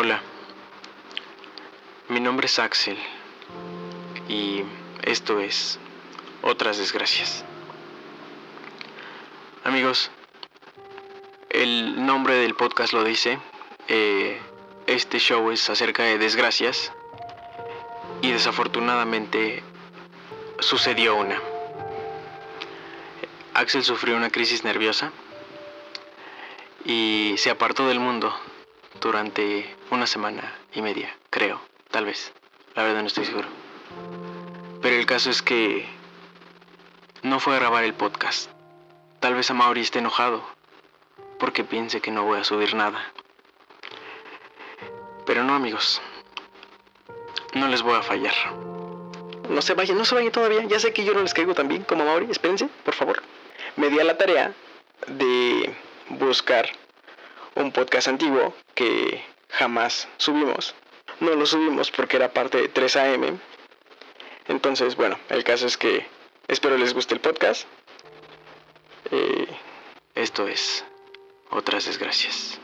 Hola, mi nombre es Axel y esto es Otras Desgracias. Amigos, el nombre del podcast lo dice, eh, este show es acerca de desgracias y desafortunadamente sucedió una. Axel sufrió una crisis nerviosa y se apartó del mundo durante una semana y media, creo, tal vez. La verdad no estoy seguro. Pero el caso es que no fue a grabar el podcast. Tal vez a Mauri esté enojado porque piense que no voy a subir nada. Pero no, amigos. No les voy a fallar. No se vayan, no se vayan todavía. Ya sé que yo no les caigo tan bien como Mauri. Espérense, por favor. Me di a la tarea de buscar un podcast antiguo que jamás subimos. No lo subimos porque era parte de 3 AM. Entonces, bueno, el caso es que espero les guste el podcast. Eh, esto es Otras Desgracias.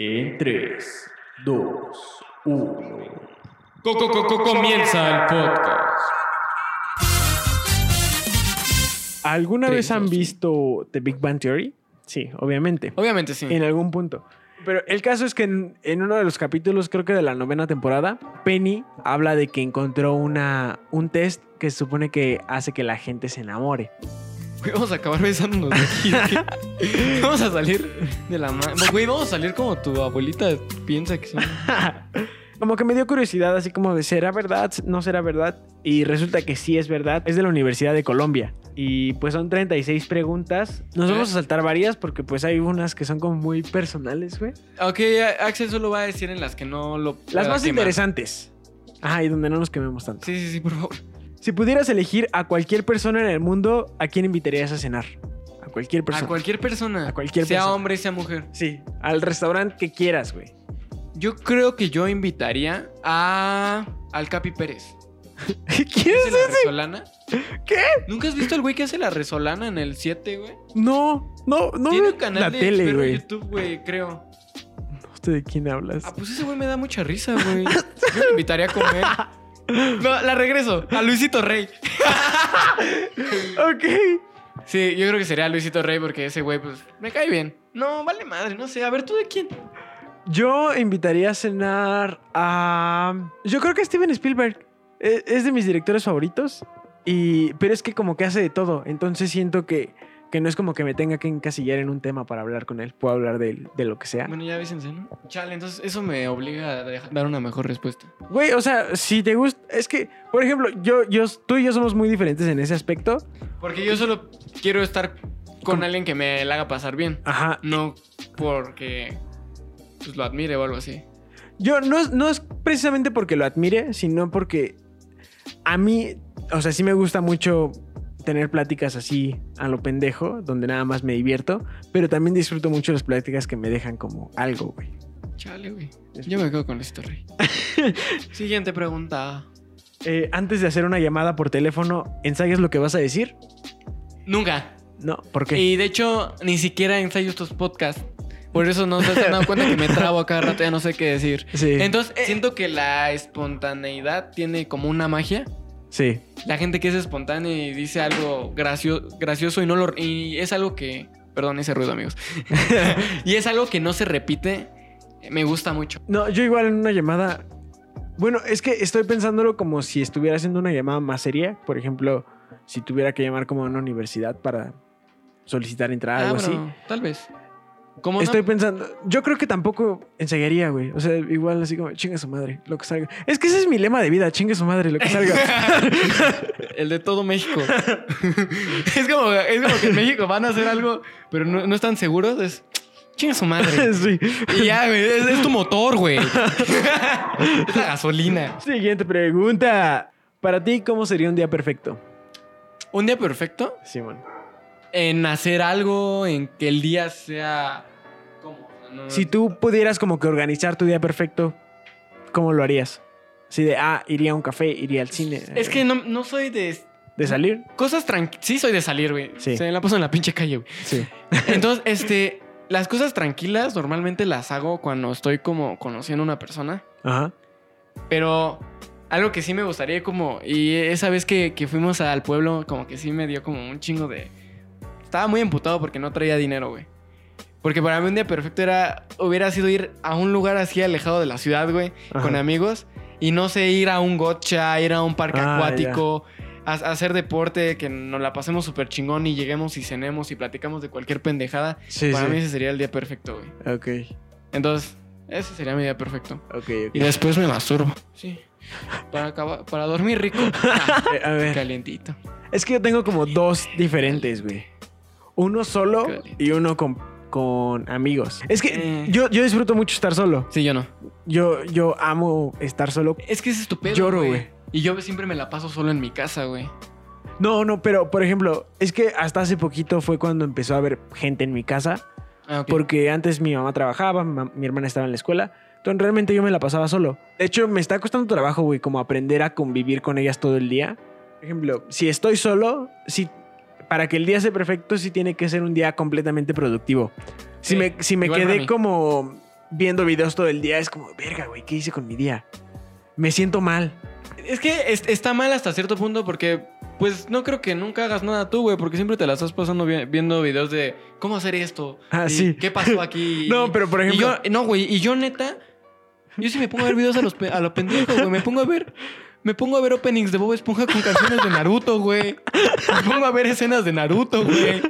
En 3, 2, 1. Comienza el podcast. ¿Alguna vez han visto The Big Bang Theory? Sí, obviamente. Obviamente sí. En algún punto. Pero el caso es que en, en uno de los capítulos, creo que de la novena temporada, Penny habla de que encontró una, un test que se supone que hace que la gente se enamore. Güey, vamos a acabar besándonos de aquí. ¿qué? vamos a salir de la mano. Güey, vamos a salir como tu abuelita piensa que son. Como que me dio curiosidad, así como de, ¿será verdad? ¿No será verdad? Y resulta que sí es verdad. Es de la Universidad de Colombia. Y pues son 36 preguntas. Nos vamos a saltar varias porque pues hay unas que son como muy personales, güey. Ok, Axel solo va a decir en las que no lo. Las más quemar. interesantes. Ajá, y donde no nos quememos tanto. Sí, sí, sí, por favor. Si pudieras elegir a cualquier persona en el mundo, ¿a quién invitarías a cenar? A cualquier persona. A cualquier persona. A cualquier sea persona. hombre, sea mujer. Sí, al restaurante que quieras, güey. Yo creo que yo invitaría a. Al Capi Pérez. ¿Quién ¿Hace es la ese? resolana? ¿Qué? ¿Nunca has visto al güey que hace la resolana en el 7, güey? No, no, no. Tiene un canal la de tele, güey. YouTube, güey, creo. No sé de quién hablas. Ah, pues ese güey me da mucha risa, güey. Yo lo invitaría a comer. No, la regreso. A Luisito Rey. ok. Sí, yo creo que sería Luisito Rey porque ese güey, pues, me cae bien. No, vale madre, no sé. A ver, ¿tú de quién? Yo invitaría a cenar a. Yo creo que a Steven Spielberg. E- Es de mis directores favoritos. Y... Pero es que como que hace de todo. Entonces siento que, que no es como que me tenga que encasillar en un tema para hablar con él. Puedo hablar de, de lo que sea. Bueno, ya avísense, ¿no? Chale, entonces eso me obliga a dejar- dar una mejor respuesta. Güey, o sea, si te gusta. Es que, por ejemplo, yo, yo, tú y yo somos muy diferentes en ese aspecto. Porque yo solo quiero estar con Con- alguien que me la haga pasar bien. Ajá. No porque pues, lo admire o algo así. Yo no, es- no es precisamente porque lo admire, sino porque a mí, o sea, sí me gusta mucho tener pláticas así a lo pendejo, donde nada más me divierto, pero también disfruto mucho las pláticas que me dejan como algo, güey. Chale, güey. Yo me quedo con Luisito Rey. Siguiente pregunta. Eh, antes de hacer una llamada por teléfono, ¿ensayas lo que vas a decir? Nunca. No, ¿por qué? Y de hecho, ni siquiera ensayo estos podcasts. Por eso no se han dado cuenta que me trabo a cada rato, ya no sé qué decir. Sí. Entonces, eh, siento que la espontaneidad tiene como una magia. sí. La gente que es espontánea y dice algo gracio- gracioso y no lo. Y es algo que. Perdón ese ruido, amigos. y es algo que no se repite. Me gusta mucho. No, yo igual en una llamada. Bueno, es que estoy pensándolo como si estuviera haciendo una llamada más seria. Por ejemplo, si tuviera que llamar como a una universidad para solicitar entrar algo Ah, así. bueno, tal vez. ¿Cómo Estoy no? pensando, yo creo que tampoco ensayaría, güey. O sea, igual así como, chingue su madre, lo que salga. Es que ese es mi lema de vida, chingue su madre, lo que salga. El de todo México. es, como, es como que en México van a hacer algo, pero no, no están seguros. Es. Chinga su madre. sí. Y ya, güey. Es, es tu motor, güey. es la gasolina. Siguiente pregunta. Para ti, ¿cómo sería un día perfecto? Un día perfecto Simón. en hacer algo, en que el día sea. Si tú pudieras como que organizar tu día perfecto, ¿cómo lo harías? Así de, ah, iría a un café, iría al cine. Es que no, no soy de ¿De salir? cosas tranquilas. Sí, soy de salir, güey. Sí. Se me la paso en la pinche calle, güey. Sí. Entonces, este, las cosas tranquilas normalmente las hago cuando estoy como conociendo a una persona. Ajá. Pero algo que sí me gustaría como... Y esa vez que, que fuimos al pueblo, como que sí me dio como un chingo de... Estaba muy emputado porque no traía dinero, güey. Porque para mí un día perfecto era... Hubiera sido ir a un lugar así alejado de la ciudad, güey. Ajá. Con amigos. Y no sé, ir a un gotcha, ir a un parque Ah, acuático. A, a hacer deporte, que nos la pasemos súper chingón y lleguemos y cenemos y platicamos de cualquier pendejada. Sí, para sí. mí ese sería el día perfecto, güey. Ok, Entonces, ese sería mi día perfecto. ok, ok. Y después me masturbo. Sí. Para, acabar- para dormir rico. A ver, Calientito. es que yo tengo como dos diferentes, güey. Uno solo Caliente. y uno con, con amigos. Es que Eh. yo, yo disfruto mucho estar solo. Sí, yo no. Yo, yo amo estar solo. Es que es estupendo. Lloro, güey. Y yo siempre me la paso solo en mi casa, güey. No, no, pero por ejemplo, es que hasta hace poquito fue cuando empezó a haber gente en mi casa. Ah. Porque antes mi mamá trabajaba, mi hermana estaba en la escuela. Entonces realmente yo me la pasaba solo. De hecho, me está costando trabajo, güey, como aprender a convivir con ellas todo el día. Por ejemplo, si estoy solo, si, para que el día sea perfecto, sí tiene que ser un día completamente productivo. Si Sí, me, si me quedé como viendo videos todo el día, es como, verga, güey, ¿qué hice con mi día? Me siento mal. Es que es- está mal hasta cierto punto porque, pues, no creo que nunca hagas nada tú, güey, porque siempre te la estás pasando vi- viendo videos de cómo hacer esto. Ah, y sí. ¿Qué pasó aquí? No, pero por Y ejemplo... yo, no, güey, y yo neta, yo sí me pongo a ver videos a los a lo pendejo, güey. Me pongo a ver, me pongo a ver openings de Bob Esponja con canciones de Naruto, güey. Me pongo a ver escenas de Naruto, güey.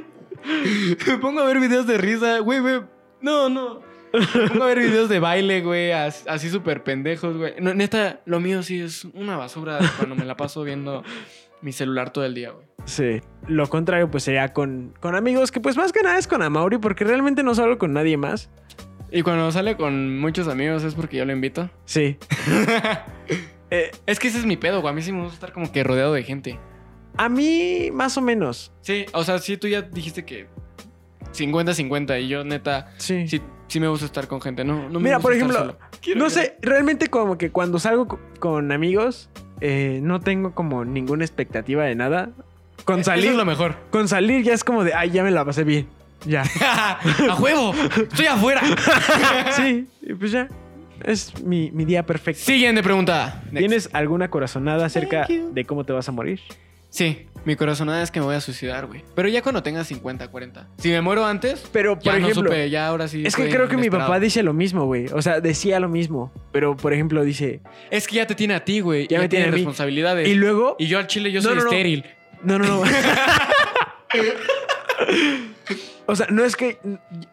Me pongo a ver videos de risa, güey, güey. No, no. Me pongo a ver videos de baile, güey, as- así súper pendejos, güey. No, neta, lo mío sí es una basura cuando me la paso viendo mi celular todo el día, güey. Sí. Lo contrario, pues sería con, con amigos, que pues más que nada es con Amaury, porque realmente no salgo con nadie más. Y cuando sale con muchos amigos es porque yo lo invito. Sí. Eh, Es que ese es mi pedo, güey. A mí sí me gusta estar como que rodeado de gente. a mí, más o menos. Sí, o sea, sí, tú ya dijiste que 50-50 y yo neta, Sí. sí, sí me gusta estar con gente, ¿no? no me Mira, gusta por estar ejemplo, solo. Quiero no sé, realmente como que cuando salgo co- con amigos, eh, no tengo como ninguna expectativa de nada. Con Eso salir, es lo mejor. con salir ya es como de, ay, ya me la pasé bien. Ya. ¡A huevo! ¡Estoy afuera! sí, y pues ya. Es mi, mi día perfecto. Siguiente pregunta. Next. ¿Tienes alguna corazonada acerca de cómo te vas a morir? Sí, mi corazonada es que me voy a suicidar, güey. Pero ya cuando tenga 50, 40. Si me muero antes, Pero, por ya ejemplo, no supe, ya ahora sí. es que creo que mi papá dice lo mismo, güey. O sea, decía lo mismo. Pero, por ejemplo, dice... Es que ya te tiene a ti, güey. Ya Ya me tiene responsabilidades. Y luego... Y yo al chile, yo No, soy no. estéril. No, no, no. o sea, no es que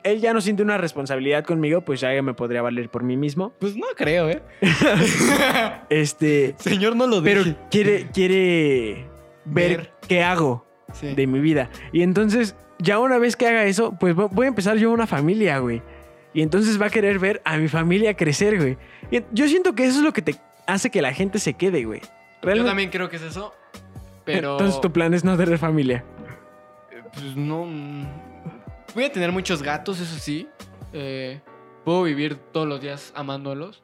él ya no siente una responsabilidad conmigo, pues ya me podría valer por mí mismo. Pues no creo, ¿eh? Este, Señor, no lo pero deje. quiere, quiere ver, Ver. qué hago Sí. de mi vida. Y entonces, ya una vez que haga eso, pues vo- voy a empezar yo una familia, güey. Y entonces va a querer ver a mi familia crecer, güey. Y yo siento que eso es lo que te hace que la gente se quede, güey. Yo Realmente. también creo que es eso. Pero. Entonces tu plan es no tener familia. eh, Pues no. Voy a tener muchos gatos, eso sí. Eh, puedo vivir todos los días amándolos.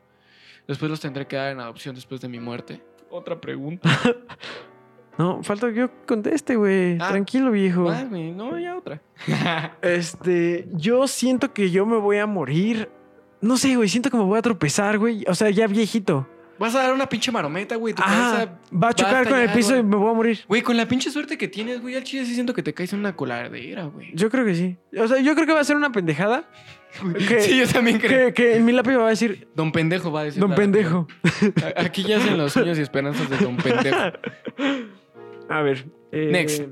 Después los tendré que dar en adopción después de mi muerte. Otra pregunta. No, falta que yo conteste, güey. Ah. Tranquilo, viejo. Güey, no, ya otra. Este, yo siento que yo me voy a morir. No sé, güey, siento que me voy a tropezar, güey. O sea, ya viejito. Vas a dar una pinche marometa, güey. Tu Ah, cabeza. va a chocar con el piso y me voy a morir. Güey, con la pinche suerte que tienes, güey, al chile sí siento que te caes en una coladera, güey. Yo creo que sí. O sea, yo creo que va a ser una pendejada. Que, Sí, yo también creo. que, que en mi lápiz va a decir, Don Pendejo va a decir. don pendejo. Aquí ya hacen los sueños y esperanzas de Don Pendejo. A ver. eh, Next.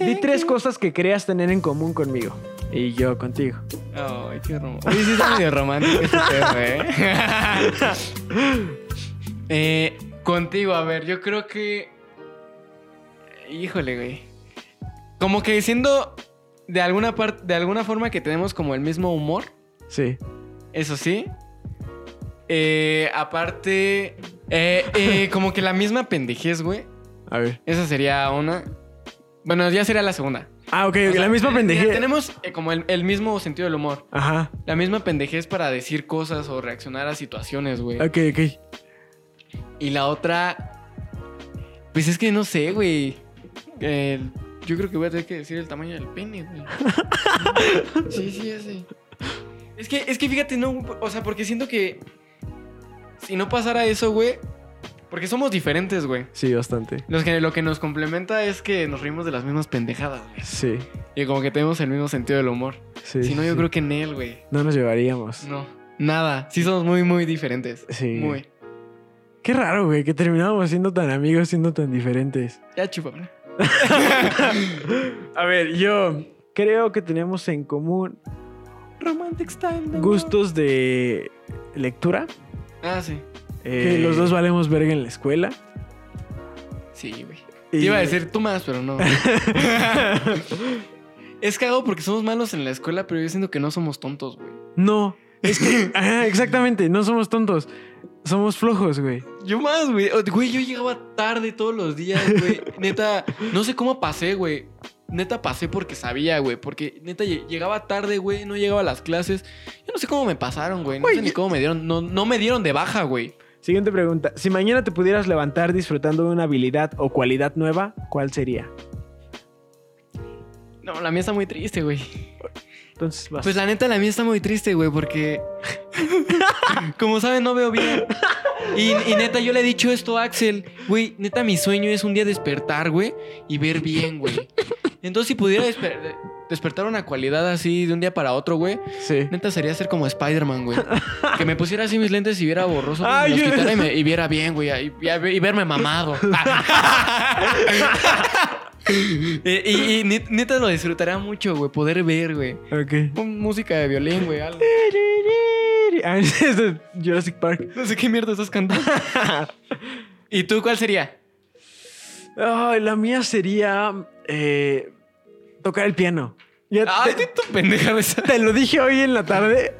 Di tres cosas que creas tener en común conmigo. Y yo contigo. Ay, qué romántico. Oye, sí está medio romántico este pedo, ¿eh? eh. Contigo, a ver, yo creo que... Híjole, güey. Como que siendo de alguna parte, de alguna forma que tenemos como el mismo humor, Sí. eso sí. Eh, aparte, eh, eh, como que la misma pendejez, güey. A ver. Esa sería una. Bueno, ya sería la segunda. Ah, ok, sea, la misma eh, pendejez. Tenemos eh, como el, el mismo sentido del humor. Ajá. La misma pendejez para decir cosas o reaccionar a situaciones, güey. Ok, ok. Y la otra. Pues es que no sé, güey. El- yo creo que voy a tener que decir el tamaño del pene, güey. sí, sí, ese. Es que, es que fíjate, no. O sea, porque siento que. Si no pasara eso, güey. Porque somos diferentes, güey. Sí, bastante. Los que, lo que nos complementa es que nos reímos de las mismas pendejadas, güey. Sí, Y como que tenemos el mismo sentido del humor. sí. si no, yo creo que en él, güey. No nos llevaríamos. No. Nada. Sí somos muy, muy diferentes. Sí. Muy. Qué raro, güey, que terminábamos siendo tan amigos, siendo tan diferentes. Ya chúpame. A ver, yo creo que tenemos en común Romantic style. de gustos de lectura. Ah, sí. Que Eh. los dos valemos verga en la escuela. Sí, güey. Y- Te iba a decir tú más, pero no. es cagado porque somos malos en la escuela, pero yo siento que no somos tontos, güey. No, es que, ajá, exactamente, no somos tontos. Somos flojos, güey. Yo más, güey. Güey, yo llegaba tarde todos los días, güey. Neta, no sé cómo pasé, güey. Neta pasé porque sabía, güey. Porque neta lle- llegaba tarde, güey. No llegaba a las clases. Yo no sé cómo me pasaron, güey. No Güey, sé ni cómo me dieron. No, no me dieron de baja, güey. Siguiente pregunta. Si mañana te pudieras levantar disfrutando de una habilidad o cualidad nueva, ¿cuál sería? No, la mía está muy triste, güey. Entonces vas. Pues la neta, la mía está muy triste, güey, porque. Como saben, no veo bien. Y, y neta, yo le he dicho esto a Axel. Güey, neta, mi sueño es un día despertar, güey, y ver bien, güey. Entonces, si pudiera desper- despertar una cualidad así de un día para otro, güey, sí. neta sería ser como Spider-Man, güey. Que me pusiera así mis lentes y viera borroso, Ay, los quitara y, me- y viera bien, güey, y, y- y verme mamado. y, y- y net- neta lo disfrutaría mucho, güey, poder ver, güey. Ok. Música de violín, güey, algo. Ah, es de Jurassic Park. No sé qué mierda estás cantando. ¿Y tú cuál sería? Ay, la mía sería eh, tocar el piano. Ya Ay, te, tu pendeja esa. te lo dije hoy en la tarde.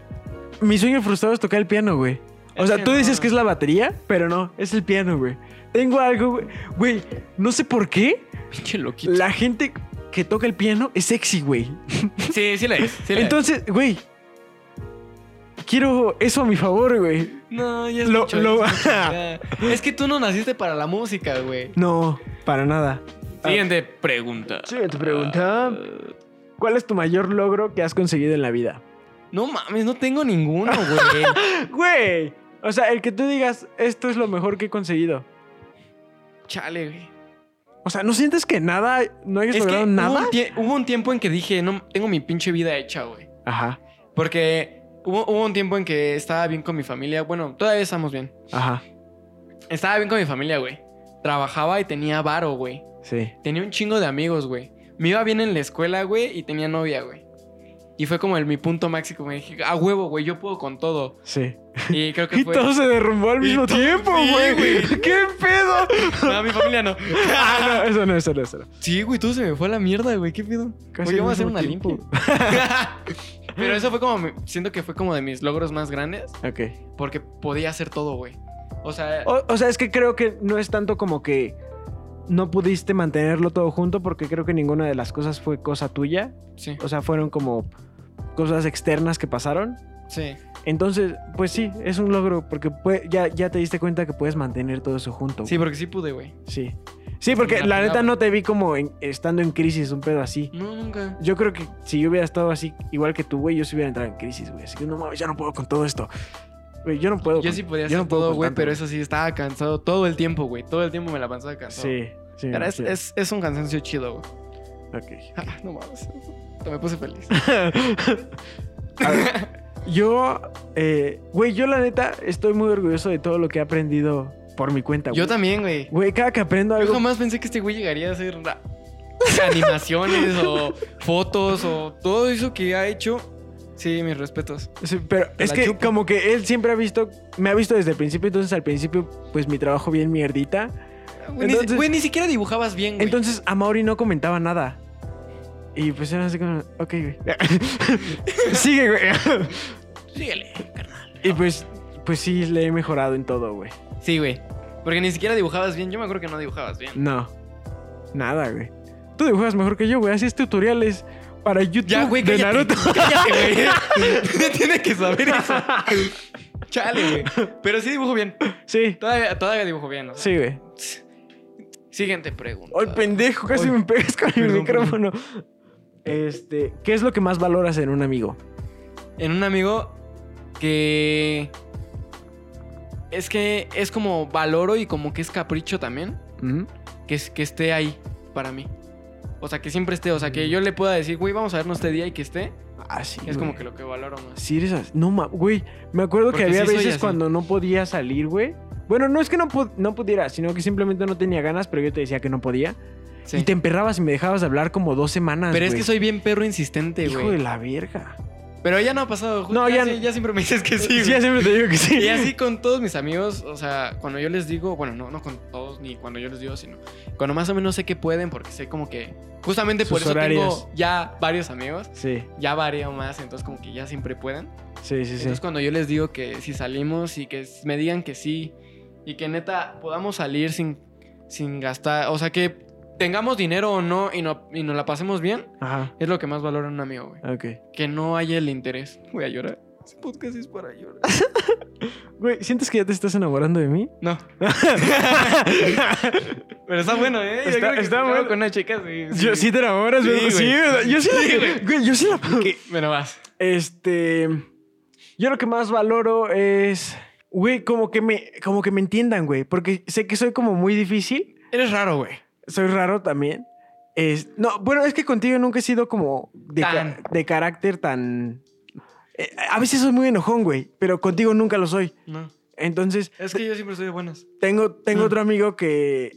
Mi sueño frustrado es tocar el piano, güey. O sea, tú dices que es la batería, pero no, es el piano, güey. Tengo algo, güey. Güey, no sé por qué Pinche loquito. la gente que toca el piano es sexy, güey. Sí, sí la es. sí la es. Entonces, güey, quiero eso a mi favor, güey. No, ya es lo- mucho, lo- ya es mucho, ya. Es que tú no naciste para la música, güey. No, para nada. Siguiente pregunta. Siguiente pregunta. ¿Cuál es tu mayor logro que has conseguido en la vida? No mames, no tengo ninguno, güey. Güey, o sea, el que tú digas, esto es lo mejor que he conseguido. Chale, güey. O sea, ¿no sientes que nada, no hayas Es logrado hubo nada? un, tie- hubo un tiempo en que dije, no, tengo mi pinche vida hecha, güey. Ajá, Porque hubo, hubo un tiempo en que estaba bien con mi familia. Bueno, todavía estamos bien. ajá, Estaba bien con mi familia, güey. Trabajaba y tenía varo, güey. sí. Tenía un chingo de amigos, güey. Me iba bien en la escuela, güey, y tenía novia, güey. Y fue como el, mi punto máximo. Me dije, a huevo, güey, yo puedo con todo. Sí. Y creo que Y todo se derrumbó al mismo tiempo, sí, güey. güey. ¿Qué pedo? No, mi familia no. ah, no, eso no, eso no, eso no. Sí, güey, todo se me fue a la mierda, güey. ¿Qué pedo? Casi al vamos a hacer una limpia. Pero eso fue como. Siento que fue como de mis logros más grandes. Ok. Porque podía hacer todo, güey. O sea. O, o sea, es que creo que no es tanto como que no pudiste mantenerlo todo junto porque creo que ninguna de las cosas fue cosa tuya. Sí, O sea, fueron como cosas externas que pasaron. sí. Entonces, pues sí, es un logro porque ya, ya te diste cuenta que puedes mantener todo eso junto. Sí, porque sí pude, güey. Sí. Sí, porque la neta no te vi como en- estando en crisis, un pedo así. No, nunca. Yo creo que si yo hubiera estado así, igual que tú, güey, yo sí hubiera entrado en crisis, güey. Así que no mames, ya no puedo con todo esto. Güey, yo no puedo. Yo con- sí podía yo hacer no puedo todo, güey, pero eso sí, estaba cansado todo el tiempo, güey. Todo el tiempo me la pasaba cansado. Sí, sí. me Pero es, imagino. es, es un cansancio chido, güey. Ok. Ah, no mames. Me puse feliz. A ver, yo, eh, güey, yo la neta estoy muy orgulloso de todo lo que he aprendido por mi cuenta, güey. Yo también, güey. Güey, cada que aprendo Yo algo. jamás pensé que este güey llegaría a hacer animaciones o fotos o todo eso que ha hecho. Sí, mis respetos. Sí, pero Te es que chupo. como que él siempre ha visto, me ha visto desde el principio, entonces al principio, pues mi trabajo bien mierdita. Güey, ni, güey, ni siquiera dibujabas bien, güey. Entonces a Mauri no comentaba nada. Y pues era así como, ok, güey. Sigue, güey. Síguele, carnal. y pues, pues sí, le he mejorado en todo, güey. Sí, güey. Porque ni siquiera dibujabas bien. Yo me acuerdo que no dibujabas bien. No, nada, güey. Tú dibujas mejor que yo, güey. Hacías tutoriales para YouTube Ya, güey, de cállate. Naruto. Cállate, güey. Tiene que saber eso. Chale, güey. Pero sí dibujo bien. Sí, Todavía, todavía dibujo bien. o sea. sí, güey. Siguiente pregunta. Ay, pendejo, casi me pegas con el perdón, micrófono. Este, ¿qué es lo que más valoras en un amigo? En un amigo que. Es que es como valoro y como que es capricho también. Que, es- que esté ahí para mí. O sea, que siempre esté. O sea, que yo le pueda decir, güey, vamos a vernos este día y que esté. Ah, sí. Es como que lo que valoro más. Sí, eres así. No, ma- güey. Me acuerdo que había sí veces así. cuando no podía salir, güey. Bueno, no es que no, no pudiera, sino que simplemente no tenía ganas, pero yo te decía que no podía. Sí. Y te emperrabas y me dejabas de hablar como dos semanas. Pero es güey. que soy bien perro insistente, Hijo güey. de la verga. Pero ya no ha pasado. No, ya, ya sí- no. ya siempre me dices que sí. Sí, ya siempre te digo que sí. Y así con todos mis amigos, o sea, cuando yo les digo, bueno, no, no con todos ni cuando yo les digo, sino cuando más o menos sé que pueden, porque sé como que justamente por eso horarios. tengo ya varios amigos, Sí, ya varío más, entonces como que ya siempre pueden. sí, sí, sí. Entonces cuando yo les digo que si salimos y que me digan que sí y que neta podamos salir sin, sin gastar, o sea, que tengamos dinero o no y, no y nos la pasemos bien, Ajá, es lo que más valora un amigo, güey. ok. Que no haya el interés. Voy a llorar. Este podcast es para llorar. Güey, ¿sientes que ya te estás enamorando de mí? No. Pero está bueno, ¿eh? Yo Está- creo que está bueno. con una chica, sí. Yo sí te enamoras, Sí, güey. yo sí, Sí, la, güey. güey, yo sí la apliqué. Bueno, vas. Este. Yo lo que más valoro es. Güey, como que me, como que me entiendan, güey. Porque sé que soy como muy difícil. Eres raro, güey. Soy raro también. Es, no, bueno, es que contigo nunca he sido como de, ca- de carácter tan. eh, a veces soy muy enojón, güey. Pero contigo nunca lo soy. No. Entonces, Es que yo siempre soy de buenas. tengo, tengo Mm. otro amigo que.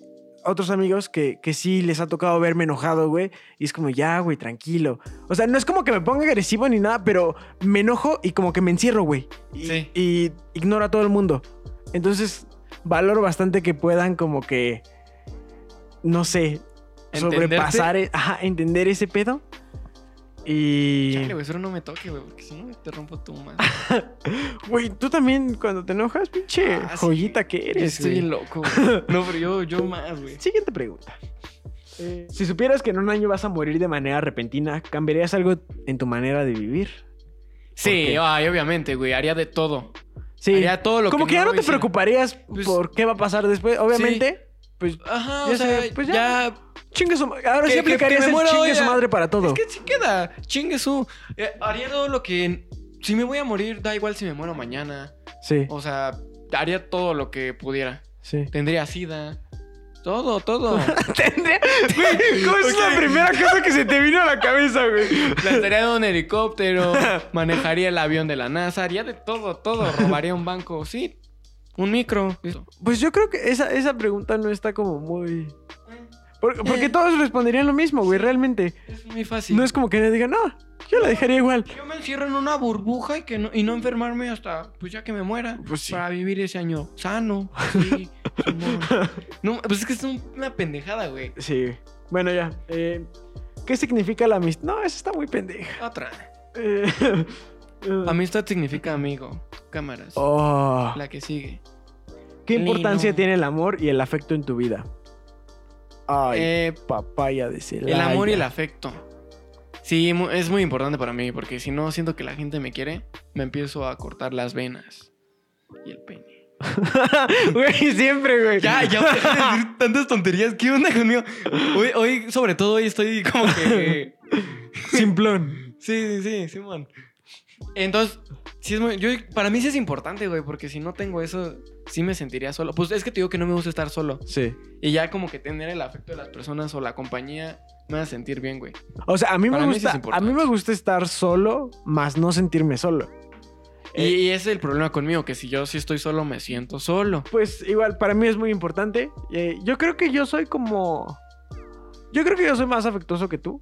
Otros amigos que, que sí les ha tocado verme enojado, güey. Y es como, ya, güey, tranquilo. O sea, no es como que me ponga agresivo ni nada, pero me enojo y como que me encierro, güey. Y, Sí. y ignoro a todo el mundo. Entonces, valoro bastante que puedan como que, no sé, ¿Entenderte? sobrepasar, ajá, entender ese pedo. Y, Chale, güey, solo no me toque, güey, porque si no te rompo tu madre. güey, tú también cuando te enojas, pinche Ah, sí. joyita que Yo eres, Estoy bien loco, güey. No, pero yo, yo más, güey. Siguiente pregunta. Eh, si supieras que en un año vas a morir de manera repentina, ¿cambiarías algo en tu manera de vivir? Sí, ay, obviamente, güey. Haría de todo. Sí. Haría todo lo como que, que ya no te preocuparías Pues- por qué va a pasar después. Obviamente, pues Ajá, Ya o sea, pues ya. ya chingue su Ahora Que- sí chingue hoy, su madre para todo. Es que sí queda. Chingue su. Eh, haría todo lo que. Si me voy a morir, da igual si me muero mañana. Sí, O sea, haría todo lo que pudiera. sí. Tendría sida. Todo, todo. Tendría- Güey, ¿Cómo es la primera cosa que se te vino a la cabeza, güey? Plantaría en un helicóptero. Manejaría el avión de la NASA. Haría de todo, todo. Robaría un banco. Sí. Un micro. Pues yo creo que esa, esa pregunta no está como muy... Por- Porque todos responderían lo mismo, güey, realmente. Es muy fácil. No es como que le digan, no, yo la dejaría igual. Yo me encierro en una burbuja y, que no, y no enfermarme hasta pues ya que me muera. Pues sí. Para vivir ese año sano. Sí, no, pues es que es un- una pendejada, güey. Sí. Bueno, ya. eh, ¿Qué significa la amistad? No, esa está muy pendeja. Otra. Eh, eh, Amistad significa amigo. Cámaras. oh, La que sigue. ¿Qué importancia tiene el amor y el afecto en tu vida? Ay, Eh, papaya de Celaya. el amor y el afecto. Sí, es muy importante para mí porque si no siento que la gente me quiere, me empiezo a cortar las venas y el pene. Güey, siempre, güey. Ya, ya voy a decir tantas tonterías. ¿Qué onda conmigo? Hoy, hoy, sobre todo, hoy estoy como que. Simplón. Sí, sí, sí, Simón. Entonces, sí es muy. Yo, para mí sí es importante, güey, porque si no tengo eso, sí me sentiría solo. Pues es que te digo que no me gusta estar solo. Sí. Y ya como que tener el afecto de las personas o la compañía me hace sentir bien, güey. O sea, a mí me mí sí gusta, a mí me gusta estar solo, más no sentirme solo. Y, y ese es el problema conmigo, que si yo sí estoy solo, me siento solo. Pues igual, para mí es muy importante. Eh, yo creo que yo soy como. Yo creo que yo soy más afectuoso que tú.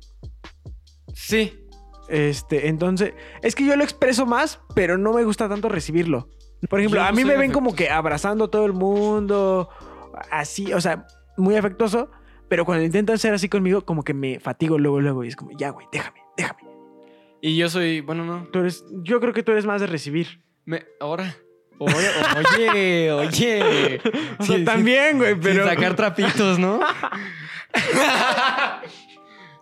Sí. Este, entonces. Es que yo lo expreso más, pero no me gusta tanto recibirlo. Por ejemplo, a mí me ven como afectuoso. que abrazando a todo el mundo. Así, o sea, muy afectuoso. Pero cuando intentan ser así conmigo, como que me fatigo luego, luego. Y es como, ya, güey, déjame, déjame. Y yo soy, bueno, no. Tú eres, yo creo que tú eres más de recibir. Me, ahora. Oye, oye, oye. O Sí, sea, sí, también, güey, Sin pero. sacar trapitos, ¿no?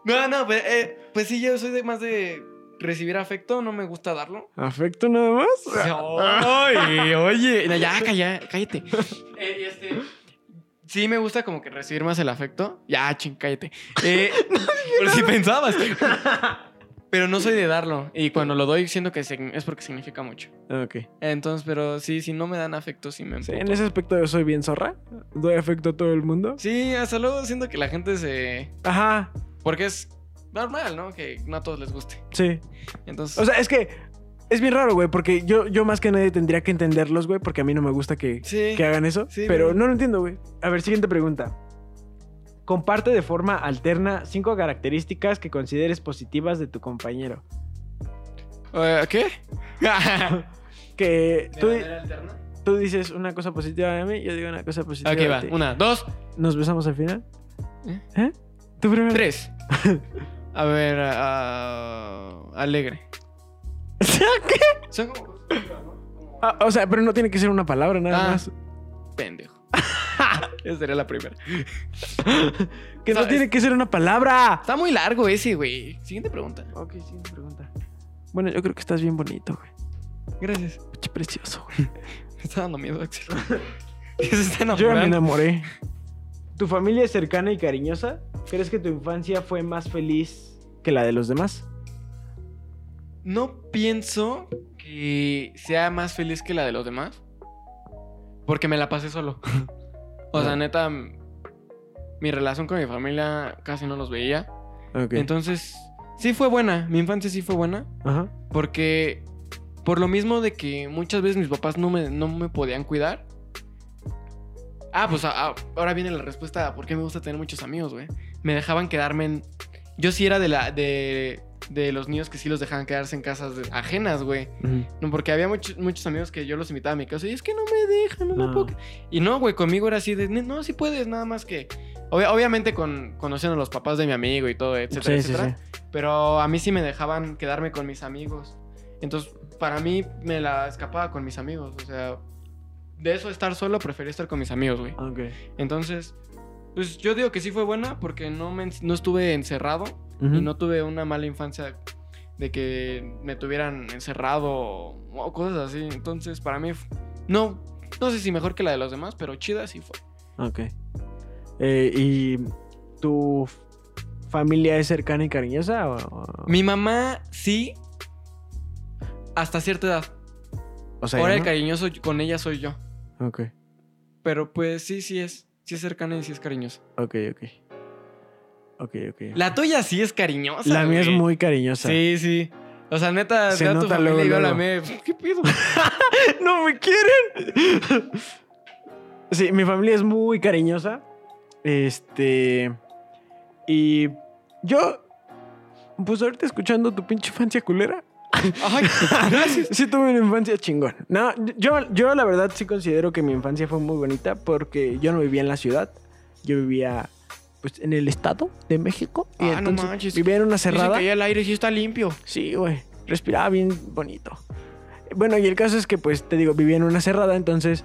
no, no, pues, eh, pues sí, yo soy de más de recibir afecto, no me gusta darlo. ¿Afecto nada más? Ay, oye, no, ya, calla, cállate. Eh, este, sí me gusta como que recibir más el afecto. Ya, ching, cállate. Eh, por si pensabas. Pero no soy de darlo. Y cuando lo doy, siento que es porque significa mucho. Ok. Entonces, pero sí, si no me dan afecto, sí me Sí, en ese aspecto yo soy bien zorra. Doy afecto a todo el mundo. Sí, hasta luego siento que la gente se... Ajá, Porque es normal, ¿no? Que no a todos les guste. sí. Entonces... O sea, es que es bien raro, güey, porque yo, yo más que nadie tendría que entenderlos, güey, porque a mí no me gusta que, sí. que hagan eso. Sí, pero no lo entiendo, güey. A ver, siguiente pregunta. Comparte de forma alterna cinco características que consideres positivas de tu compañero. Eh, ¿Qué? Que tú, ¿De manera alterna? tú dices una cosa positiva de mí, yo digo una cosa positiva Ok, de va. ti. Una, dos, ¿Nos besamos al final? ¿Eh? ¿Eh? ¿Tú primero? tres. A ver, ah, alegre. ¿Qué? Son como... Ah, o sea, pero no tiene que ser una palabra nada Ah. más. pendejo. Esa sería la primera. Que no tiene que ser una palabra. Está muy largo ese, güey. Siguiente pregunta. Ok, siguiente pregunta. Bueno, yo creo que estás bien bonito, güey. Gracias. Qué precioso, güey. Me está dando miedo, Axel. ¿Qué se está Yo me enamoré. ¿Tu familia es cercana y cariñosa? ¿Crees que tu infancia fue más feliz que la de los demás? No pienso que sea más feliz que la de los demás. Porque me la pasé solo. o sea, neta, mi relación con mi familia casi no los veía. Ok. Entonces, sí fue buena. Mi infancia sí fue buena. Ajá. Porque por lo mismo de que muchas veces mis papás no me, no me podían cuidar. Ah, pues a- a- ahora viene la respuesta a por qué me gusta tener muchos amigos, güey. Me dejaban quedarme en... Yo sí era de, la, de, de los niños que sí los dejaban quedarse en casas de- ajenas, güey. No, porque había muchos muchos amigos que yo los invitaba a mi casa y es que no me dejan, no, me puedo... que-". Y no, güey, conmigo era así de, no, sí puedes, nada más que... obvia- obviamente con, conociendo a los papás de mi amigo y todo, etcétera, Sí, sí, etcétera. sí. Pero a mí sí me dejaban quedarme con mis amigos. Entonces, para mí me la escapaba con mis amigos. O sea, de eso estar solo, preferí estar con mis amigos, güey. Ok. Entonces, pues yo digo que sí fue buena porque no, me, no estuve encerrado y no tuve una mala infancia de que me tuvieran encerrado o, cosas así. Entonces, para mí, no, no sé si mejor que la de los demás, pero chida sí fue. Ok. Eh, ¿Y tu familia es cercana y cariñosa? O- Mi mamá sí, hasta cierta edad. O sea, Ahora el no? cariñoso con ella soy yo. Ok, Pero pues sí, sí es. Sí es cercana y sí es cariñosa. ok, ok. Ok, ok. La tuya sí es cariñosa. La mía es muy cariñosa. Sí, sí. O sea, neta, Se a tu familia luego, y yo la luego. me. ¿Qué pido? ¡No me quieren! sí, mi familia es muy cariñosa. Este. Y yo. Pues ahorita escuchando tu pinche infancia culera. Ay, gracias. Sí, tuve una infancia chingón. No, yo, yo la verdad sí considero que mi infancia fue muy bonita porque yo no vivía en la ciudad. Yo vivía, pues, en el estado de México. Y Ah, no manches. vivía en una cerrada. ahí el aire sí está limpio. Sí, güey. Respiraba bien bonito. Bueno, y el caso es que, pues, te digo, vivía en una cerrada, entonces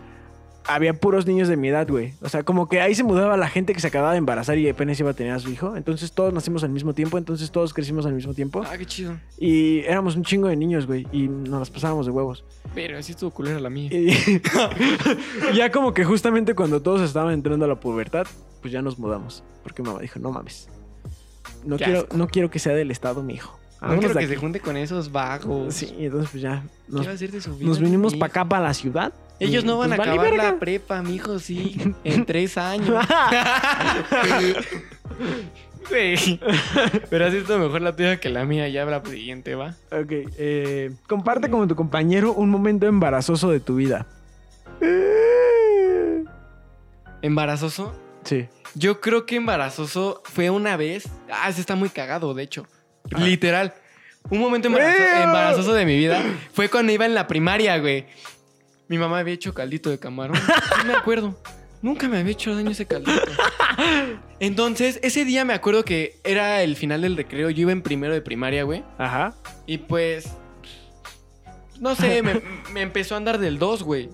había puros niños de mi edad, güey. O sea, como que ahí se mudaba la gente que se acababa de embarazar y apenas iba a tener a su hijo. Entonces todos nacimos al mismo tiempo, entonces todos crecimos al mismo tiempo. Ah, qué chido. Y éramos un chingo de niños, güey. Y nos las pasábamos de huevos. Pero así estuvo culera la mía. Y ya como que justamente cuando todos estaban entrando a la pubertad, pues ya nos mudamos. Porque mamá dijo, no mames. No Qué quiero, asco. no quiero que sea del estado, mi hijo. No quiero que se junte con esos vagos. Sí, entonces pues ya ¿Qué nos, va a hacer de su vida, nos vinimos para acá, para la ciudad. Ellos no van pues, a vale acabar verga. la prepa, mijo, sí. En tres años. Pero así está mejor la tuya que la mía. Ya la siguiente, va. Ok, eh, comparte con tu compañero un momento embarazoso de tu vida. ¿Embarazoso? Sí. Yo creo que embarazoso fue una vez. Ah, ese está muy cagado, de hecho. Literal. Un momento embarazo- embarazoso de mi vida fue cuando iba en la primaria, güey. Mi mamá había hecho caldito de camarón. Sí me acuerdo. Nunca me había hecho daño ese caldito. Entonces, ese día me acuerdo que era el final del recreo. Yo iba en primero de primaria, güey. Ajá. Y pues. No sé, me, me empezó a andar del 2, güey.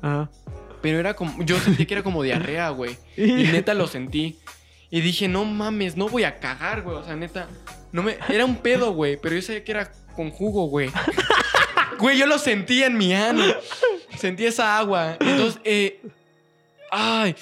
Ajá. Pero era como. Yo sentí que era como diarrea, güey. Y neta lo sentí. Y dije, no mames, no voy a cagar, güey. O sea, neta. No me, era un pedo, güey, pero yo sabía que era con jugo, güey. Güey, yo lo sentía en mi ano. Sentí esa agua. Entonces, eh, ay,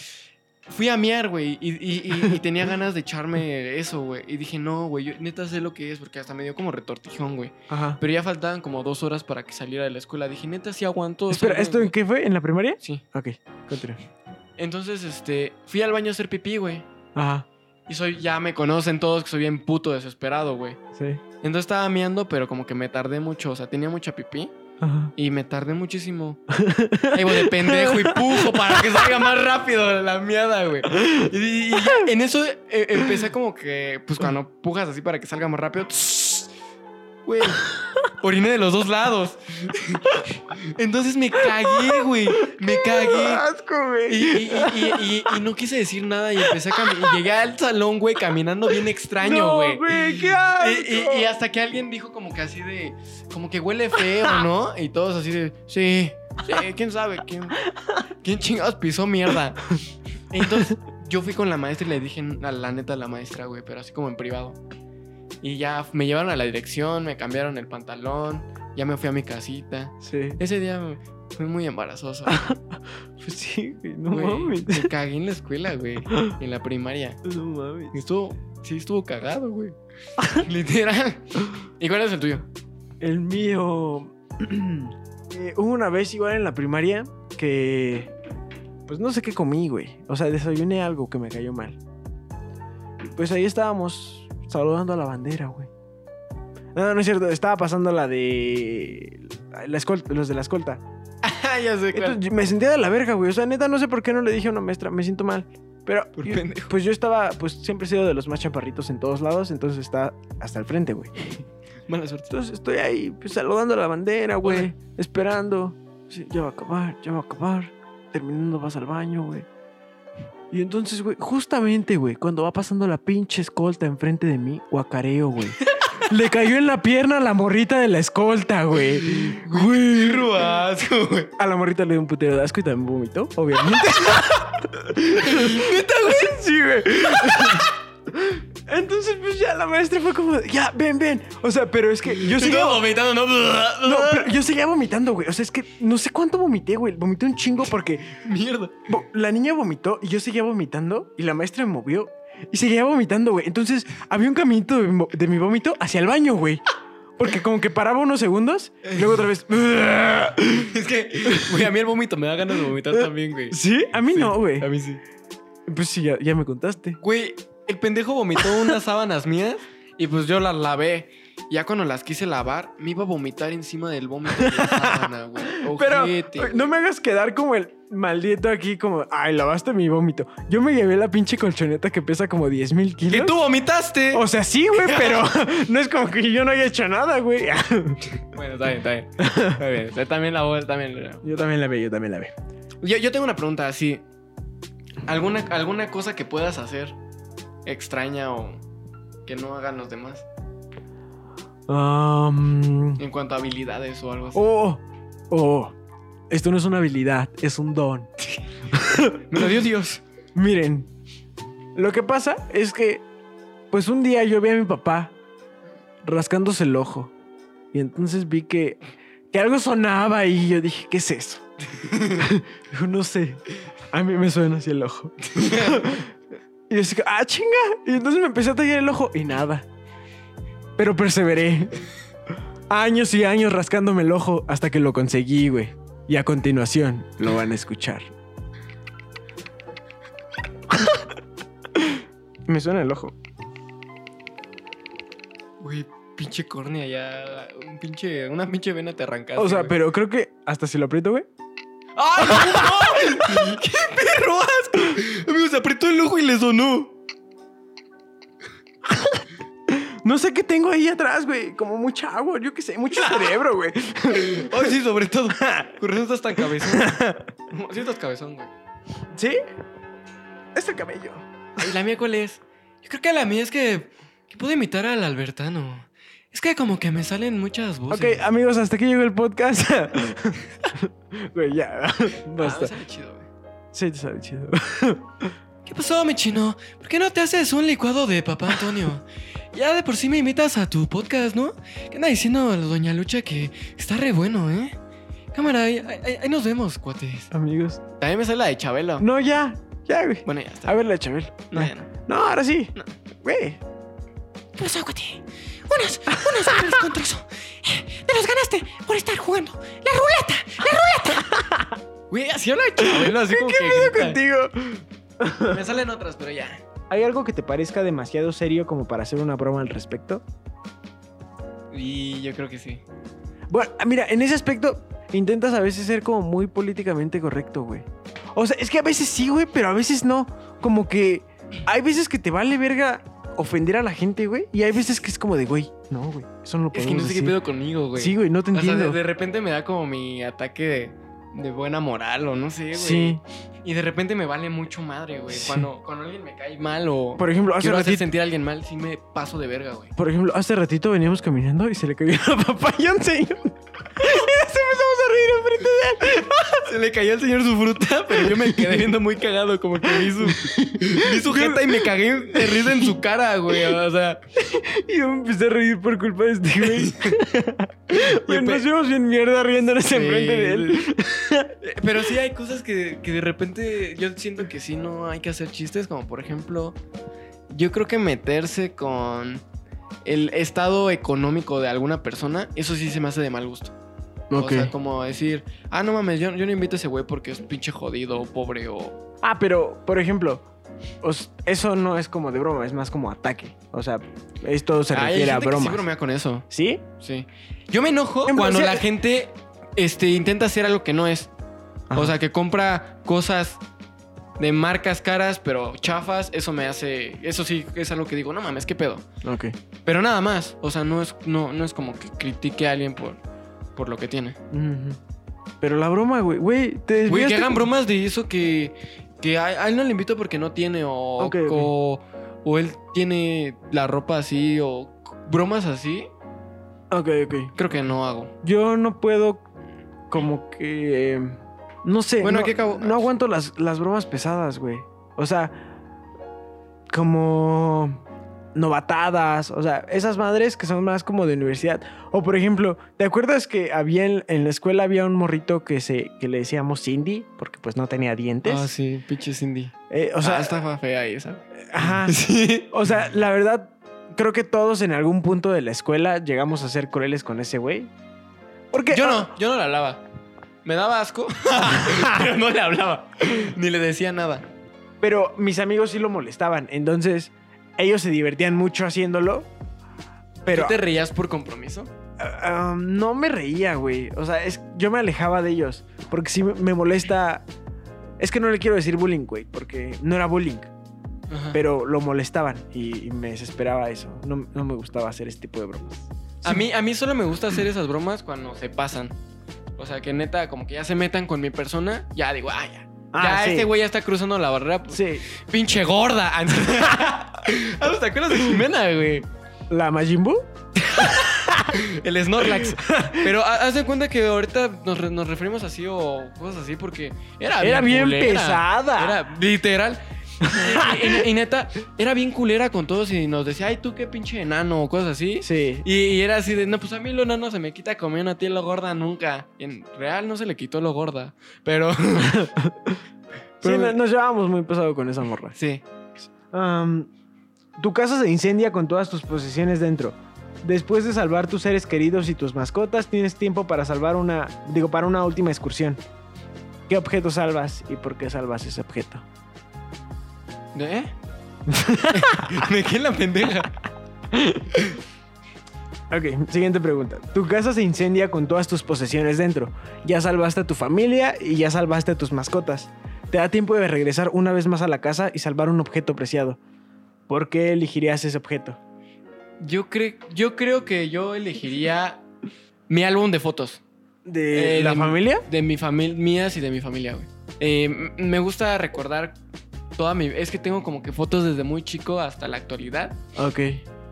fui a miar, güey, y, y- y- y tenía ganas de echarme eso, güey. Y dije, no, güey, yo neta sé lo que es, porque hasta me dio como retortijón, güey. Ajá. Pero ya faltaban como dos horas para que saliera de la escuela. Dije, neta, sí aguanto. Espera, salgo, ¿esto en qué fue? ¿En la primaria? Sí. Ok, continúa. Entonces, este, fui al baño a hacer pipí, güey. Ajá, Y soy, ya me conocen todos que soy bien puto desesperado, güey. sí. Entonces estaba miando, pero como que me tardé mucho. O sea, tenía mucha pipí Ajá. y me tardé muchísimo. Ahí voy de pendejo y pujo para que salga más rápido la miada, güey. Y, y en eso eh, empecé como que, pues cuando pujas así para que salga más rápido, tss, güey, oriné de los dos lados. Entonces me cagué, güey. Me cagué. asco, güey! Y, y- y- y- y no quise decir nada y empecé a caminar. Llegué al salón, güey, caminando bien extraño, No, güey. güey, qué asco. Y hasta que alguien dijo como que así de... Como que huele feo, ¿no? Y todos así de... Sí, sí, quién sabe. ¿Quién, quién chingados pisó mierda? Entonces yo fui con la maestra y le dije a la neta a la maestra, güey, pero así como en privado. Y ya me llevaron a la dirección, me cambiaron el pantalón, ya me fui a mi casita. Sí. Ese día fue muy embarazoso. Pues sí, güey, no güey. mames. Me cagué en la escuela, güey. En la primaria. No mames. Estuvo... Sí, estuvo cagado, güey. Literal. ¿Y cuál es el tuyo? El mío. eh, hubo una vez igual en la primaria que. Pues no sé qué comí, güey. O sea, desayuné algo que me cayó mal. Pues ahí estábamos saludando a la bandera, güey. No, no es cierto. Estaba pasando la de. La escolta, los de la escolta. Ya sé, claro. Entonces, me sentía de la verga, güey. O sea, neta, no sé por qué no le dije a una maestra. Me siento mal. Pero, yo- pues yo estaba, pues siempre he sido de los más chaparritos en todos lados. Entonces está hasta el frente, güey. Mala suerte. Entonces estoy ahí, pues saludando a la bandera, güey. Esperando. Sí, ya va a acabar, ya va a acabar. Terminando vas al baño, güey. Y entonces, güey, justamente, güey, cuando va pasando la pinche escolta enfrente de mí, guacareo, güey. Le cayó en la pierna a la morrita de la escolta, güey. Güey. asco, güey. A la morrita le dio un putero de asco y también vomitó, obviamente. ¿Neta, güey? Sí, güey. Entonces, pues ya la maestra fue como, ya, ven, ven. O sea, pero es que yo seguía, vomitando, ¿no? no, pero yo seguía vomitando, güey. O sea, es que no sé cuánto vomité, güey. Vomité un chingo porque Mierda. la niña vomitó y yo seguía vomitando y la maestra me movió y seguía vomitando, güey. Entonces, había un caminito de, de mi vómito hacia el baño, güey. Porque como que paraba unos segundos, y luego otra vez. Es que, güey, a mí el vómito me da ganas de vomitar también, güey. ¿Sí? A mí Sí, no, güey. A mí sí. Pues sí, ya, ya me contaste. Güey, el pendejo vomitó unas sábanas mías y pues yo las lavé. Ya cuando las quise lavar, me iba a vomitar encima del vómito de la sábana, güey. Pero Ojete, no me hagas quedar como el maldito aquí, como, ay, lavaste mi vómito. Yo me llevé la pinche colchoneta que pesa como 10 mil ¡Que kilos. tú vomitaste! O sea, sí, güey, pero no es como que yo no haya hecho nada, güey. Bueno, está bien, está bien. Está bien. Yo también la voy, también. la- Yo también la ve, yo también la ve. Yo, yo tengo una pregunta así. ¿Alguna, ¿Alguna cosa que puedas hacer extraña o que no hagan los demás? Um, En cuanto a habilidades o algo así. oh, oh. Esto no es una habilidad, es un don. Me lo dio Dios. Miren, lo que pasa es que, pues un día yo vi a mi papá rascándose el ojo. Y entonces vi que, que algo sonaba y yo dije, ¿qué es eso? Dijo, no sé. A mí me suena así el ojo. Y yo así, que, ah, chinga. Y entonces me empecé a tallar el ojo y nada. Pero perseveré. Años y años rascándome el ojo hasta que lo conseguí, güey. Y a continuación lo van a escuchar. Me suena el ojo. Güey, pinche córnea ya. Un pinche, una pinche vena te arrancaste. O sea, güey. pero creo que hasta si lo aprieto, güey. ¡Ay, no! ¡Qué perro asco! Amigo, se apretó el ojo y le sonó. No sé qué tengo ahí atrás, güey. Como mucha agua, yo qué sé, mucho cerebro, güey. Ay, sí, sobre todo. Con razón estás tan cabezón. Sí, estás cabezón, güey. ¿Sí? Este cabello. ¿Y la mía cuál es? Yo creo que la mía es que, que puedo imitar al Albertano. Es que como que me salen muchas voces. Ok, amigos, hasta aquí llegó el podcast. Güey, ya. Ah, Basta. me sale chido, güey. Sí, te sale chido. ¿Qué pasó, mi chino? ¿Por qué no te haces un licuado de papá Antonio? ya de por sí me invitas a tu podcast, ¿no? ¿Qué anda diciendo la doña Lucha que está re bueno, eh? Cámara, ahí, ahí- ahí nos vemos, cuates. Amigos. También me sale la de Chabelo. No, ya. Ya, güey. Bueno, ya está. A ver la de Chabel. No, ya no. No, ahora sí. No. Güey. ¿Qué pasó, cuate? Unos, unos dólares contra eso. Eh, Te los ganaste por estar jugando. ¡La ruleta! Güey, así habla Chabelo, así como que grita. Contigo. Me salen otras, pero ya. ¿Hay algo que te parezca demasiado serio como para hacer una broma al respecto? Y yo creo que sí. Bueno, mira, en ese aspecto intentas a veces ser como muy políticamente correcto, güey. O sea, es que a veces sí, güey, pero a veces no. Como que hay veces que te vale verga ofender a la gente, güey. Y hay veces que es como de, güey, no, güey. Eso no lo Es que podemos no sé qué pedo conmigo, güey. Sí, güey, no te O sea, entiendo. de, de repente me da como mi ataque de, de buena moral o no sé, güey. Sí. Y de repente me vale mucho madre, güey. Sí. Cuando, cuando alguien me cae mal o Por ejemplo, hace quiero hacer ratito, sentir a alguien mal, sí me paso de verga, güey. por ejemplo, hace ratito veníamos caminando y se le cayó la papaya a un señor. Empezamos a reír enfrente de él. Se le cayó al señor su fruta, pero yo me quedé viendo muy cagado, como que vi su, vi su jeta y me cagué de risa en su cara, güey. O sea, Y yo me empecé a reír por culpa de este güey. Güey, pe- nos vimos bien mierda riéndonos enfrente de él. Pero sí hay cosas que, que de repente yo siento que sí no hay que hacer chistes, como por ejemplo, yo creo que meterse con el estado económico de alguna persona, eso sí se me hace de mal gusto. O sea, como decir, ah, no mames, yo, yo no invito a ese güey porque es pinche jodido o pobre o... Ah, pero, por ejemplo, os- eso no es como de broma, es más como ataque. O sea, esto se Ay, hay refiere a bromas. sí bromea con eso, ¿Sí? sí. Yo me enojo Ejemplo, cuando la gente este, intenta hacer algo que no es. Ajá. O sea, que compra cosas de marcas caras, pero chafas, eso me hace. Eso sí es algo que digo, no mames, qué pedo. Ok. Pero nada más. O sea, no es, no, no es como que critique a alguien por, por lo que tiene. Pero la broma, güey, güey, te Güey, que hagan bromas de eso que. Que a, a él no le invito porque no tiene, o, o. o él tiene la ropa así, o bromas así. Ok, ok. Creo que no hago. Yo no puedo como que... No sé. Bueno, no, aquí acabo- No aguanto las, las bromas pesadas, güey. O sea, como novatadas, o sea, esas madres que son más como de universidad. O por ejemplo, ¿te acuerdas que había en, en la escuela había un morrito que se que le decíamos Cindy porque pues no tenía dientes? Ah, sí, pinche Cindy. Eh, o sea, sea, estaba fea esa. ajá. Sí. O sea, la verdad creo que todos en algún punto de la escuela llegamos a ser crueles con ese güey. Porque Yo ah, no, yo no le hablaba. Me daba asco, pero no le hablaba. Ni le decía nada. Pero mis amigos sí lo molestaban. Entonces, ellos se divertían mucho haciéndolo. Pero ¿Tú te reías por compromiso? ah, um, no me reía, güey. O sea, es, yo me alejaba de ellos. Porque sí me- molesta. Es que no le quiero decir bullying, güey. Porque no era bullying. Ajá. Pero lo molestaban. Y, y me desesperaba eso. No, no me gustaba hacer este tipo de bromas. A mí, a mí solo me gusta hacer esas bromas cuando se pasan. O sea, que neta, como que ya se metan con mi persona, ya digo, ah, ya. Ah, ya sí. este güey ya está cruzando la barrera. Pues, Sí. Pinche gorda. ah, ¿te acuerdas de Jimena, güey? ¿La Majin Buu? El Snorlax. Pero ha- haz de cuenta que ahorita nos, nos referimos así o cosas así porque era bien Era bien culera. pesada. Era literal. Y, y- y neta, era bien culera con todos y nos decía, ay, tú qué pinche enano o cosas así. Sí. Y, y era así de, no, pues a mí lo enano se me quita comiendo a ti lo gorda nunca. Y en real no se le quitó lo gorda. Pero, Sí, no- nos llevábamos muy pesado con esa morra. sí. Tu casa se incendia con todas tus posesiones dentro. Después de salvar tus seres queridos y tus mascotas, tienes tiempo para salvar una, digo, para una última excursión. ¿Qué objeto salvas y por qué salvas ese objeto? ¿Eh? me quedé en la pendeja. Ok, siguiente pregunta. Tu casa se incendia con todas tus posesiones dentro. Ya salvaste a tu familia y ya salvaste a tus mascotas. Te da tiempo de regresar una vez más a la casa y salvar un objeto preciado. ¿Por qué elegirías ese objeto? Yo, cre- yo creo que yo elegiría mi álbum de fotos. ¿De Eh, la de mi- familia? De mi familia, mías y de mi familia, güey. Eh, me gusta recordar toda mi... Es que tengo como que fotos desde muy chico hasta la actualidad. Ok.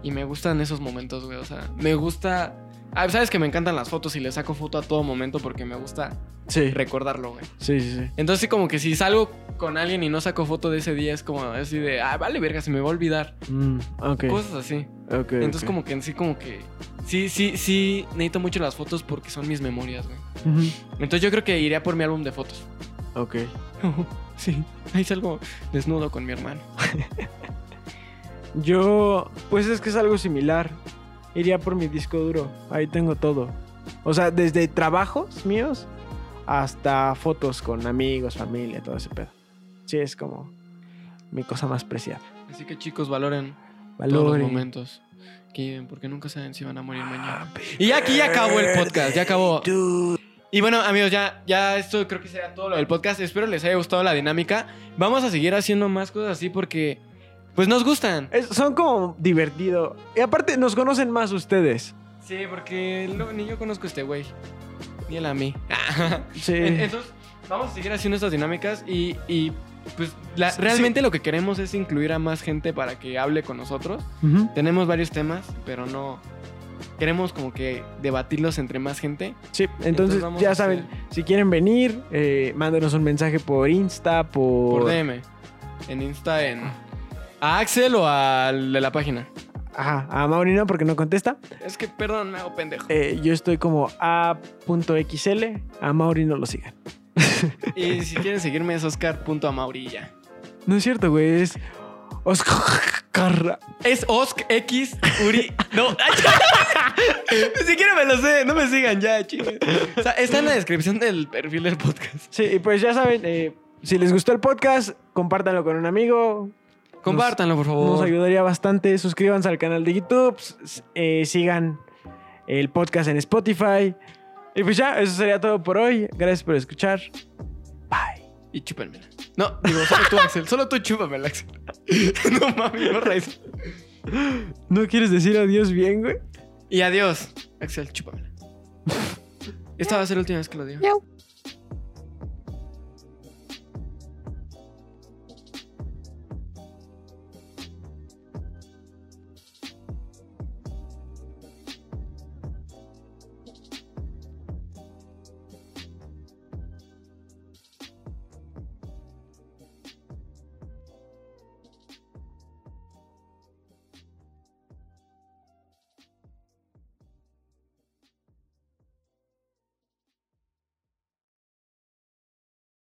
Y me gustan esos momentos, güey. O sea, me gusta... Ah, Sabes que me encantan las fotos y le saco foto a todo momento porque me gusta Sí. recordarlo, güey. Sí, sí, sí. Entonces como que si salgo con alguien y no saco foto de ese día, es como así de, ah, vale, verga, se me va a olvidar. Mm, ok. Cosas así. ok, Entonces, ok. como que en sí, como que. Sí, sí, sí, necesito mucho las fotos porque son mis memorias, güey. Ujú, Entonces, yo creo que iría por mi álbum de fotos. Ok. sí, ahí salgo desnudo con mi hermano. Yo, pues es que es algo similar. Iría por mi disco duro. Ahí tengo todo. O sea, desde trabajos míos hasta fotos con amigos, familia, todo ese pedo. Sí, es como mi cosa más preciada. Así que, chicos, valoren todos los Valoren. momentos que viven porque nunca saben si van a morir mañana. Y ya aquí ya acabó el podcast, ya acabó. Y bueno, amigos, ya, ya esto creo que será todo lo del podcast. Espero les haya gustado la dinámica. Vamos a seguir haciendo más cosas así porque, pues, nos gustan. Es- son como divertido. Y aparte, nos conocen más ustedes. Sí, porque lo- ni yo conozco a este güey. Ni él a mí. Sí. En- Entonces, vamos a seguir haciendo estas dinámicas y, y, pues la- Sí. realmente lo que queremos es incluir a más gente para que hable con nosotros. Ujú. Tenemos varios temas, pero no... Queremos como que debatirlos entre más gente. Sí, Entonces ya saben, hacer- si quieren venir, eh, mándenos un mensaje por Insta, por... Por DM. En Insta, en... ¿A Axel o al de la página? Ajá, a Maurino porque no contesta. Es que, perdón, me hago pendejo. Eh, yo estoy como a.xl, a Mauri no lo sigan. Y si quieren seguirme es oscar.amaurilla. No es cierto, güey, es Oscar. Es Osk X Uri. No, ni siquiera me lo sé. No me sigan ya, chicos. O sea, está en la descripción del perfil del podcast. Sí, y pues ya saben, eh, si les gustó el podcast, compártanlo con un amigo. Compártanlo, por Nos favor. ayudaría bastante. Suscríbanse al canal de YouTube. eh, sigan el podcast en Spotify. Y pues ya, eso sería todo por hoy. Gracias por escuchar. Y chúpenmela. No, digo, solo tú, Axel. Solo tú chúpamela, Axel. no mames, no raíz. ¿No quieres decir adiós bien, güey? Y adiós, Axel, chúpamela. Esta va a ser la última vez que lo digo.